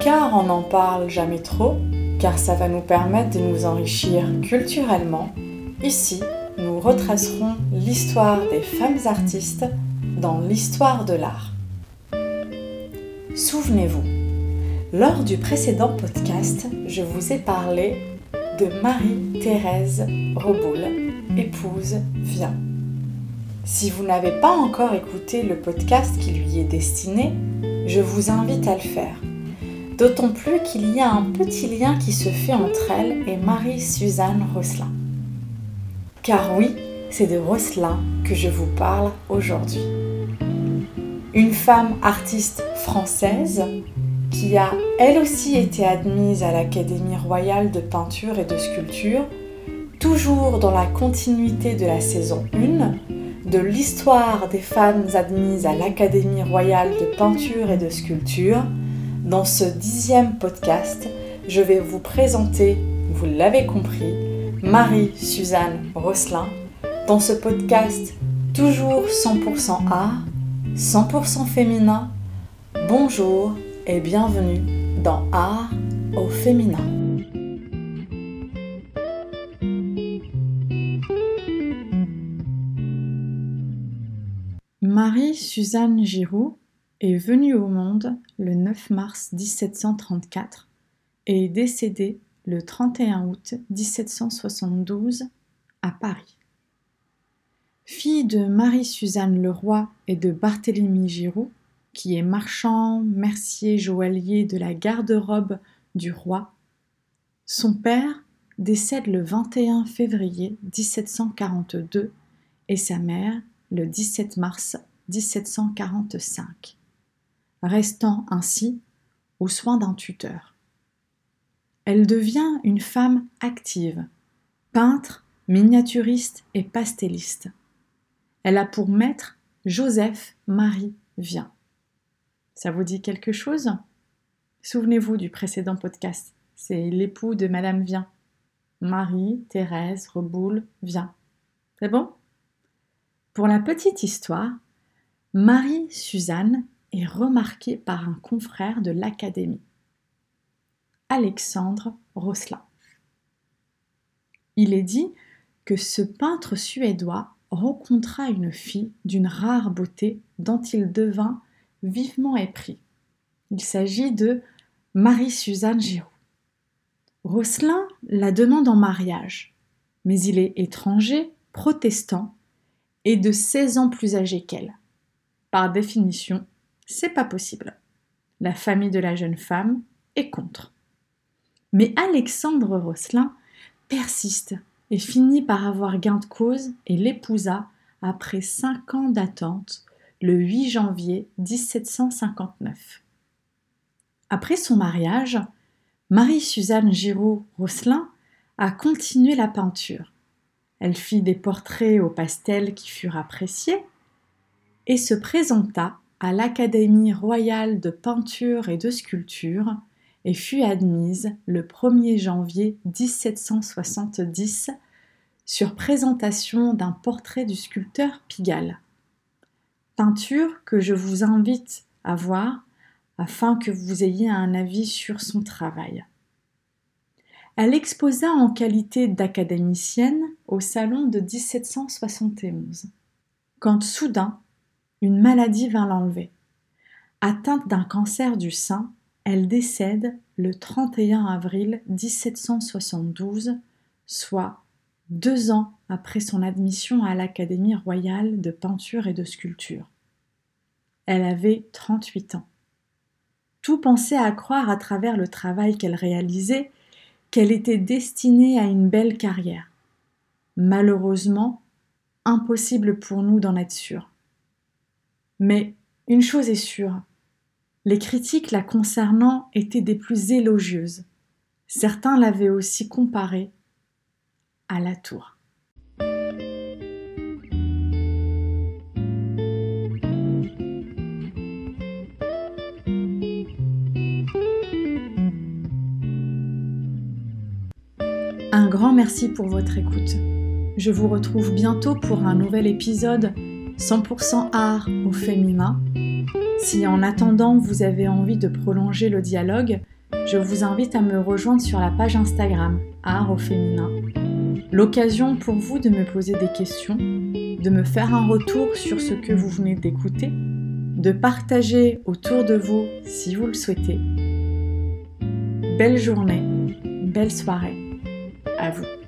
car on n'en parle jamais trop, car ça va nous permettre de nous enrichir culturellement. Ici, nous retracerons l'histoire des femmes artistes dans l'histoire de l'art. Souvenez-vous, lors du précédent podcast, je vous ai parlé de Marie-Thérèse Reboul, épouse Vien. Si vous n'avez pas encore écouté le podcast qui lui est destiné, je vous invite à le faire. D'autant plus qu'il y a un petit lien qui se fait entre elle et Marie-Suzanne Rosselin. Car oui, c'est de Rosselin que je vous parle aujourd'hui. Une femme artiste française qui a elle aussi été admise à l'Académie royale de peinture et de sculpture, toujours dans la continuité de la saison 1 de l'histoire des femmes admises à l'Académie royale de peinture et de sculpture. Dans ce dixième podcast, je vais vous présenter, vous l'avez compris, Marie-Suzanne Rosselin. Dans ce podcast, toujours 100% art, 100% féminin. Bonjour et bienvenue dans Art au féminin. Marie-Suzanne Giroux est venue au monde le 9 mars 1734 et est décédée le 31 août 1772 à Paris. Fille de Marie-Suzanne Leroy et de Barthélemy Giroux, qui est marchand, mercier, joaillier de la garde-robe du roi. Son père décède le 21 février 1742 et sa mère le 17 mars 1745, restant ainsi aux soins d'un tuteur. Elle devient une femme active, peintre, miniaturiste et pastelliste. Elle a pour maître Joseph Marie Vien. Ça vous dit quelque chose? Souvenez-vous du précédent podcast. C'est l'époux de Madame Vien. Marie, Thérèse, Reboul, Vien. C'est bon? Pour la petite histoire, Marie-Suzanne est remarquée par un confrère de l'Académie, Alexandre Rosselin. Il est dit que ce peintre suédois rencontra une fille d'une rare beauté dont il devint vivement épris. Il s'agit de Marie-Suzanne Giraud. Rosselin la demande en mariage, mais il est étranger, protestant et de 16 ans plus âgé qu'elle. Par définition, c'est pas possible. La famille de la jeune femme est contre. Mais Alexandre Rosselin persiste et finit par avoir gain de cause et l'épousa après cinq ans d'attente le 8 janvier 1759. Après son mariage, Marie-Suzanne Giraud-Rosselin a continué la peinture. Elle fit des portraits au pastel qui furent appréciés et se présenta à l'Académie royale de peinture et de sculpture et fut admise le 1er janvier 1770 sur présentation d'un portrait du sculpteur Pigalle peinture que je vous invite à voir afin que vous ayez un avis sur son travail. Elle exposa en qualité d'académicienne au salon de 1771, quand soudain une maladie vint l'enlever. Atteinte d'un cancer du sein, elle décède le 31 avril 1772, soit deux ans après son admission à l'Académie royale de peinture et de sculpture. Elle avait 38 ans. Tout pensait à croire à travers le travail qu'elle réalisait qu'elle était destinée à une belle carrière. Malheureusement, impossible pour nous d'en être sûrs. Mais une chose est sûre, les critiques la concernant étaient des plus élogieuses. Certains l'avaient aussi comparée à la tour. Un grand merci pour votre écoute. Je vous retrouve bientôt pour un nouvel épisode 100% art au féminin. Si en attendant vous avez envie de prolonger le dialogue, je vous invite à me rejoindre sur la page Instagram Art au féminin. L'occasion pour vous de me poser des questions, de me faire un retour sur ce que vous venez d'écouter, de partager autour de vous si vous le souhaitez. Belle journée, belle soirée à vous.